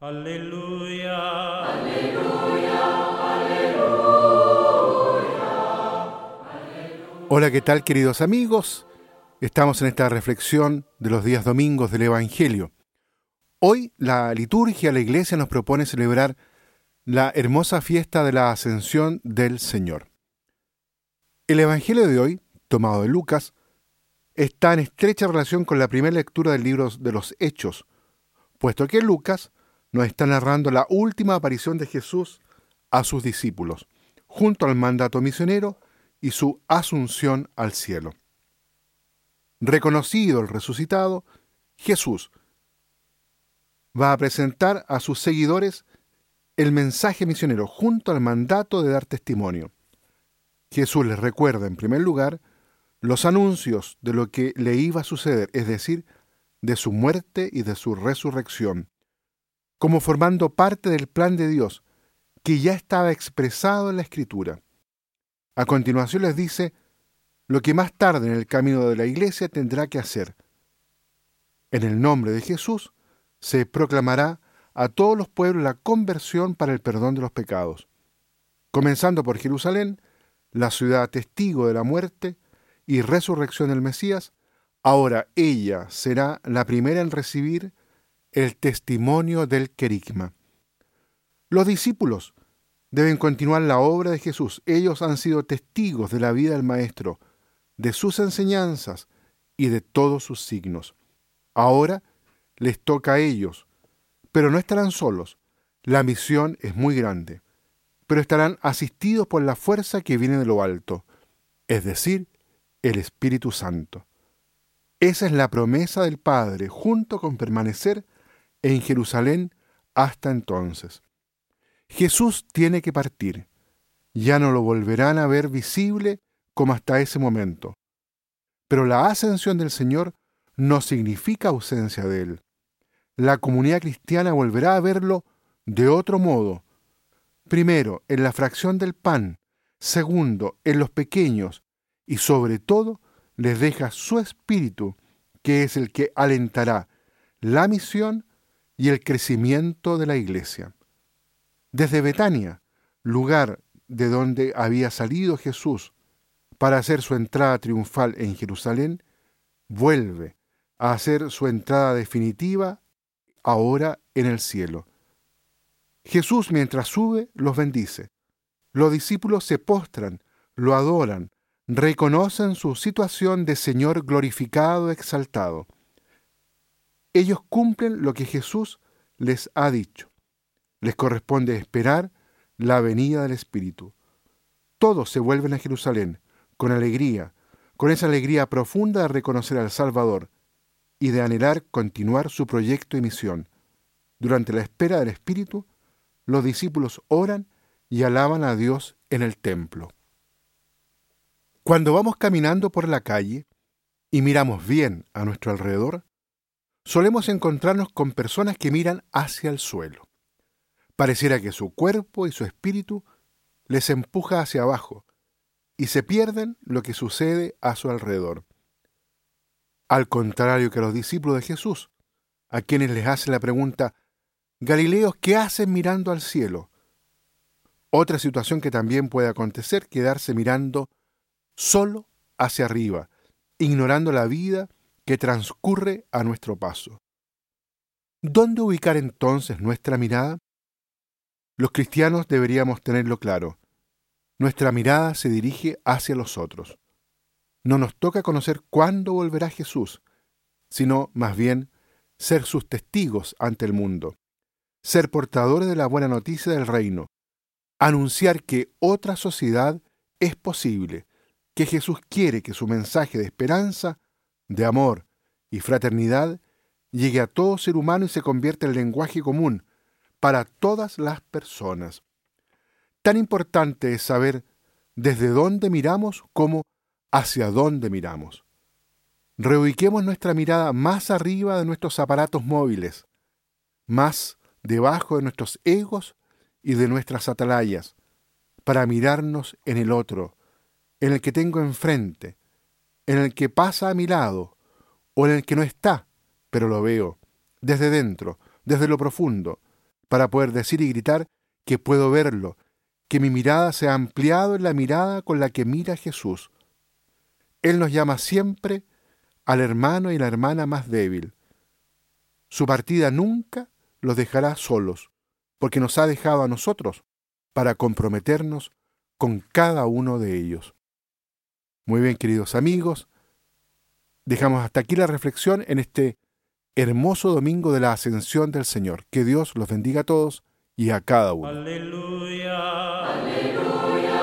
Aleluya. Hola, ¿qué tal queridos amigos? Estamos en esta reflexión de los días domingos del Evangelio. Hoy la liturgia, la iglesia nos propone celebrar la hermosa fiesta de la ascensión del Señor. El Evangelio de hoy, tomado de Lucas, está en estrecha relación con la primera lectura del libro de los Hechos, puesto que Lucas nos está narrando la última aparición de Jesús a sus discípulos, junto al mandato misionero y su asunción al cielo. Reconocido el resucitado, Jesús va a presentar a sus seguidores el mensaje misionero junto al mandato de dar testimonio. Jesús les recuerda, en primer lugar, los anuncios de lo que le iba a suceder, es decir, de su muerte y de su resurrección, como formando parte del plan de Dios que ya estaba expresado en la Escritura. A continuación les dice lo que más tarde en el camino de la iglesia tendrá que hacer. En el nombre de Jesús se proclamará a todos los pueblos la conversión para el perdón de los pecados, comenzando por Jerusalén, la ciudad testigo de la muerte y resurrección del Mesías, ahora ella será la primera en recibir el testimonio del querigma. Los discípulos deben continuar la obra de Jesús. Ellos han sido testigos de la vida del Maestro, de sus enseñanzas y de todos sus signos. Ahora les toca a ellos, pero no estarán solos. La misión es muy grande, pero estarán asistidos por la fuerza que viene de lo alto, es decir, el Espíritu Santo. Esa es la promesa del Padre, junto con permanecer en Jerusalén hasta entonces. Jesús tiene que partir. Ya no lo volverán a ver visible como hasta ese momento. Pero la ascensión del Señor no significa ausencia de Él. La comunidad cristiana volverá a verlo de otro modo. Primero, en la fracción del pan. Segundo, en los pequeños. Y sobre todo, les deja su espíritu, que es el que alentará la misión y el crecimiento de la iglesia. Desde Betania, lugar de donde había salido Jesús para hacer su entrada triunfal en Jerusalén, vuelve a hacer su entrada definitiva ahora en el cielo. Jesús mientras sube los bendice. Los discípulos se postran, lo adoran, reconocen su situación de Señor glorificado, exaltado ellos cumplen lo que Jesús les ha dicho. Les corresponde esperar la venida del Espíritu. Todos se vuelven a Jerusalén con alegría, con esa alegría profunda de reconocer al Salvador y de anhelar continuar su proyecto y misión. Durante la espera del Espíritu, los discípulos oran y alaban a Dios en el templo. Cuando vamos caminando por la calle y miramos bien a nuestro alrededor, solemos encontrarnos con personas que miran hacia el suelo. Pareciera que su cuerpo y su espíritu les empuja hacia abajo y se pierden lo que sucede a su alrededor. Al contrario que los discípulos de Jesús, a quienes les hace la pregunta, Galileos, ¿qué hacen mirando al cielo? Otra situación que también puede acontecer, quedarse mirando solo hacia arriba, ignorando la vida que transcurre a nuestro paso. ¿Dónde ubicar entonces nuestra mirada? Los cristianos deberíamos tenerlo claro. Nuestra mirada se dirige hacia los otros. No nos toca conocer cuándo volverá Jesús, sino más bien ser sus testigos ante el mundo, ser portadores de la buena noticia del reino, anunciar que otra sociedad es posible, que Jesús quiere que su mensaje de esperanza de amor y fraternidad llegue a todo ser humano y se convierta en lenguaje común para todas las personas. Tan importante es saber desde dónde miramos como hacia dónde miramos. Reubiquemos nuestra mirada más arriba de nuestros aparatos móviles, más debajo de nuestros egos y de nuestras atalayas, para mirarnos en el otro, en el que tengo enfrente, en el que pasa a mi lado, o en el que no está, pero lo veo, desde dentro, desde lo profundo, para poder decir y gritar que puedo verlo, que mi mirada se ha ampliado en la mirada con la que mira Jesús. Él nos llama siempre al hermano y la hermana más débil. Su partida nunca los dejará solos, porque nos ha dejado a nosotros para comprometernos con cada uno de ellos. Muy bien, queridos amigos, dejamos hasta aquí la reflexión en este hermoso domingo de la ascensión del Señor. Que Dios los bendiga a todos y a cada uno. Aleluya. Aleluya.